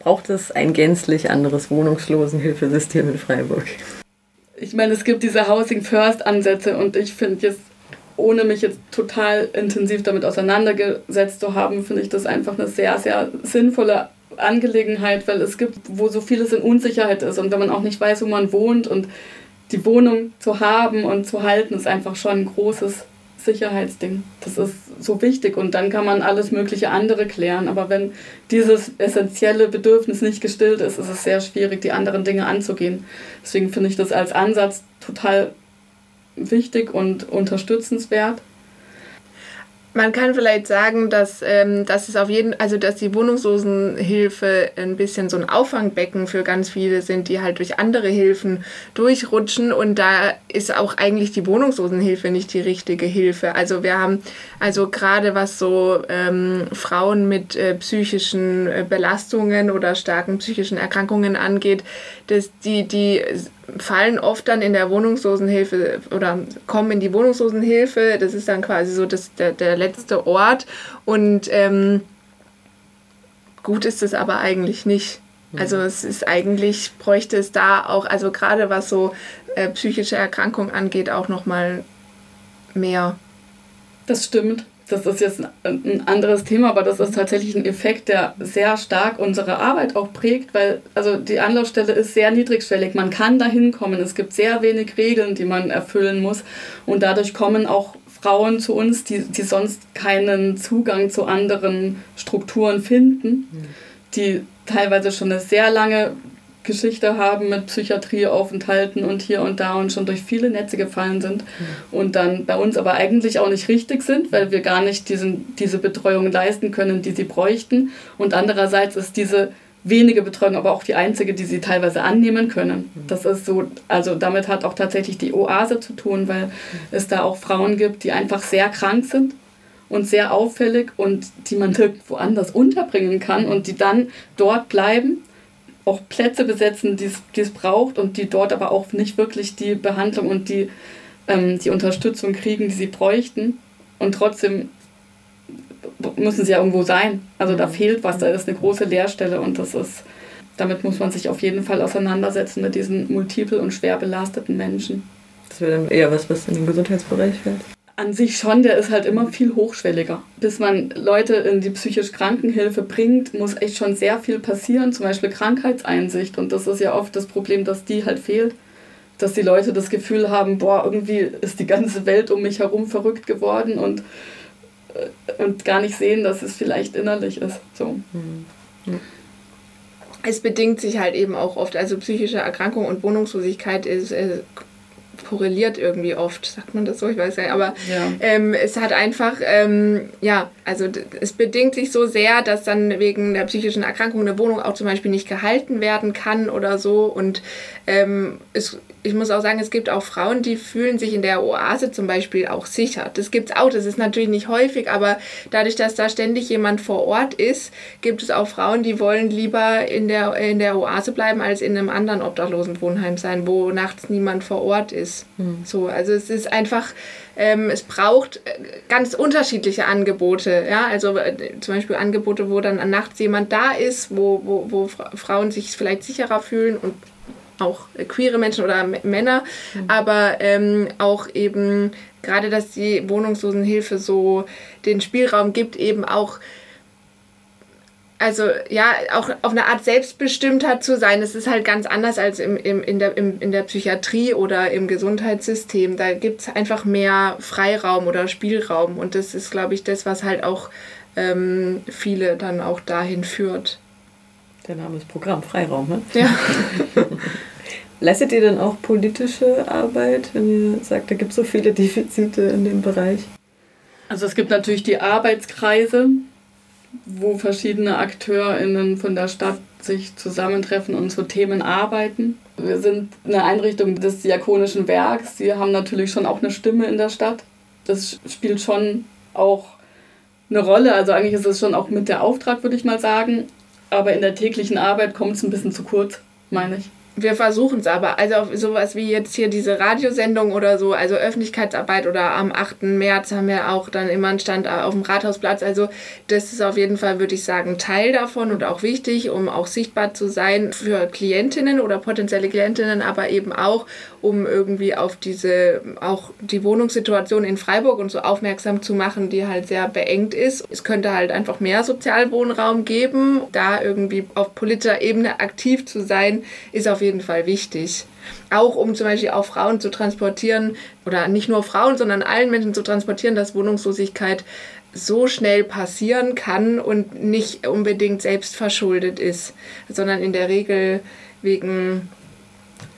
braucht es ein gänzlich anderes Wohnungslosenhilfesystem in Freiburg? Ich meine, es gibt diese Housing First Ansätze und ich finde jetzt, ohne mich jetzt total intensiv damit auseinandergesetzt zu haben, finde ich das einfach eine sehr, sehr sinnvolle Angelegenheit, weil es gibt, wo so vieles in Unsicherheit ist und wenn man auch nicht weiß, wo man wohnt und die Wohnung zu haben und zu halten, ist einfach schon ein großes Sicherheitsding. Das ist so wichtig und dann kann man alles mögliche andere klären. Aber wenn dieses essentielle Bedürfnis nicht gestillt ist, ist es sehr schwierig, die anderen Dinge anzugehen. Deswegen finde ich das als Ansatz total wichtig und unterstützenswert. Man kann vielleicht sagen, dass, ähm, dass es auf jeden, also dass die Wohnungslosenhilfe ein bisschen so ein Auffangbecken für ganz viele sind, die halt durch andere Hilfen durchrutschen und da ist auch eigentlich die Wohnungslosenhilfe nicht die richtige Hilfe. Also wir haben also gerade was so ähm, Frauen mit äh, psychischen äh, Belastungen oder starken psychischen Erkrankungen angeht, dass die die fallen oft dann in der Wohnungslosenhilfe oder kommen in die Wohnungslosenhilfe. Das ist dann quasi so das, der, der letzte Ort. Und ähm, gut ist es aber eigentlich nicht. Also es ist eigentlich, bräuchte es da auch, also gerade was so äh, psychische Erkrankungen angeht, auch nochmal mehr. Das stimmt das ist jetzt ein anderes Thema, aber das ist tatsächlich ein Effekt, der sehr stark unsere Arbeit auch prägt, weil also die Anlaufstelle ist sehr niedrigschwellig. Man kann da hinkommen. Es gibt sehr wenig Regeln, die man erfüllen muss. Und dadurch kommen auch Frauen zu uns, die, die sonst keinen Zugang zu anderen Strukturen finden, hm. die teilweise schon eine sehr lange Geschichte haben mit Psychiatrieaufenthalten und hier und da und schon durch viele Netze gefallen sind mhm. und dann bei uns aber eigentlich auch nicht richtig sind, weil wir gar nicht diesen, diese Betreuung leisten können, die sie bräuchten. Und andererseits ist diese wenige Betreuung aber auch die einzige, die sie teilweise annehmen können. Mhm. Das ist so, also damit hat auch tatsächlich die Oase zu tun, weil mhm. es da auch Frauen gibt, die einfach sehr krank sind und sehr auffällig und die man nirgendwo anders unterbringen kann und die dann dort bleiben auch Plätze besetzen, die es braucht und die dort aber auch nicht wirklich die Behandlung und die, ähm, die Unterstützung kriegen, die sie bräuchten. Und trotzdem müssen sie ja irgendwo sein. Also da mhm. fehlt was, da ist eine große Leerstelle und das ist, damit muss man sich auf jeden Fall auseinandersetzen mit diesen multiple und schwer belasteten Menschen. Das wäre dann eher was, was in den Gesundheitsbereich fällt an sich schon, der ist halt immer viel hochschwelliger. Bis man Leute in die psychisch Krankenhilfe bringt, muss echt schon sehr viel passieren, zum Beispiel Krankheitseinsicht. Und das ist ja oft das Problem, dass die halt fehlt. Dass die Leute das Gefühl haben, boah, irgendwie ist die ganze Welt um mich herum verrückt geworden und, äh, und gar nicht sehen, dass es vielleicht innerlich ist. So. Mhm. Es bedingt sich halt eben auch oft, also psychische Erkrankung und Wohnungslosigkeit ist, äh, korreliert irgendwie oft, sagt man das so, ich weiß ja, aber ja. Ähm, es hat einfach, ähm, ja, also es bedingt sich so sehr, dass dann wegen der psychischen Erkrankung eine Wohnung auch zum Beispiel nicht gehalten werden kann oder so und ähm, es ich muss auch sagen, es gibt auch Frauen, die fühlen sich in der Oase zum Beispiel auch sicher. Das gibt es auch, das ist natürlich nicht häufig, aber dadurch, dass da ständig jemand vor Ort ist, gibt es auch Frauen, die wollen lieber in der, in der Oase bleiben, als in einem anderen obdachlosen Wohnheim sein, wo nachts niemand vor Ort ist. Mhm. So, also es ist einfach, ähm, es braucht äh, ganz unterschiedliche Angebote. Ja? Also äh, zum Beispiel Angebote, wo dann nachts jemand da ist, wo, wo, wo Frauen sich vielleicht sicherer fühlen und auch queere Menschen oder Männer, mhm. aber ähm, auch eben gerade, dass die Wohnungslosenhilfe so den Spielraum gibt, eben auch also ja, auch auf eine Art Selbstbestimmtheit zu sein, das ist halt ganz anders als im, im, in, der, im, in der Psychiatrie oder im Gesundheitssystem. Da gibt es einfach mehr Freiraum oder Spielraum und das ist, glaube ich, das, was halt auch ähm, viele dann auch dahin führt. Der Name ist Programm Freiraum, ne? Ja. Leistet ihr denn auch politische Arbeit, wenn ihr sagt, da gibt es so viele Defizite in dem Bereich? Also es gibt natürlich die Arbeitskreise, wo verschiedene AkteurInnen von der Stadt sich zusammentreffen und zu Themen arbeiten. Wir sind eine Einrichtung des Diakonischen Werks. Sie haben natürlich schon auch eine Stimme in der Stadt. Das spielt schon auch eine Rolle. Also eigentlich ist es schon auch mit der Auftrag, würde ich mal sagen. Aber in der täglichen Arbeit kommt es ein bisschen zu kurz, meine ich. Wir versuchen es aber. Also sowas wie jetzt hier diese Radiosendung oder so, also Öffentlichkeitsarbeit oder am 8. März haben wir auch dann immer einen Stand auf dem Rathausplatz. Also das ist auf jeden Fall, würde ich sagen, Teil davon und auch wichtig, um auch sichtbar zu sein für Klientinnen oder potenzielle Klientinnen, aber eben auch, um irgendwie auf diese, auch die Wohnungssituation in Freiburg und so aufmerksam zu machen, die halt sehr beengt ist. Es könnte halt einfach mehr Sozialwohnraum geben. Da irgendwie auf politischer Ebene aktiv zu sein, ist auf jeden Fall wichtig. Auch um zum Beispiel auch Frauen zu transportieren, oder nicht nur Frauen, sondern allen Menschen zu transportieren, dass Wohnungslosigkeit so schnell passieren kann und nicht unbedingt selbst verschuldet ist, sondern in der Regel wegen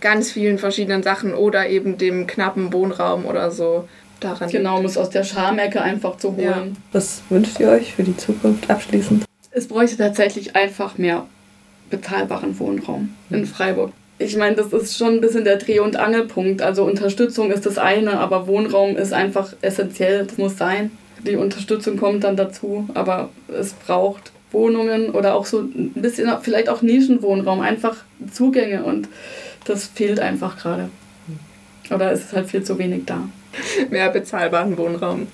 ganz vielen verschiedenen Sachen oder eben dem knappen Wohnraum oder so daran. Genau, um es aus der Schamecke einfach zu holen. Ja. Was wünscht ihr euch für die Zukunft abschließend? Es bräuchte tatsächlich einfach mehr bezahlbaren Wohnraum in hm. Freiburg. Ich meine, das ist schon ein bisschen der Dreh- und Angelpunkt. Also Unterstützung ist das eine, aber Wohnraum ist einfach essentiell, das muss sein. Die Unterstützung kommt dann dazu, aber es braucht Wohnungen oder auch so ein bisschen, vielleicht auch Nischenwohnraum, einfach Zugänge und das fehlt einfach gerade. Oder ist es halt viel zu wenig da. Mehr bezahlbaren Wohnraum.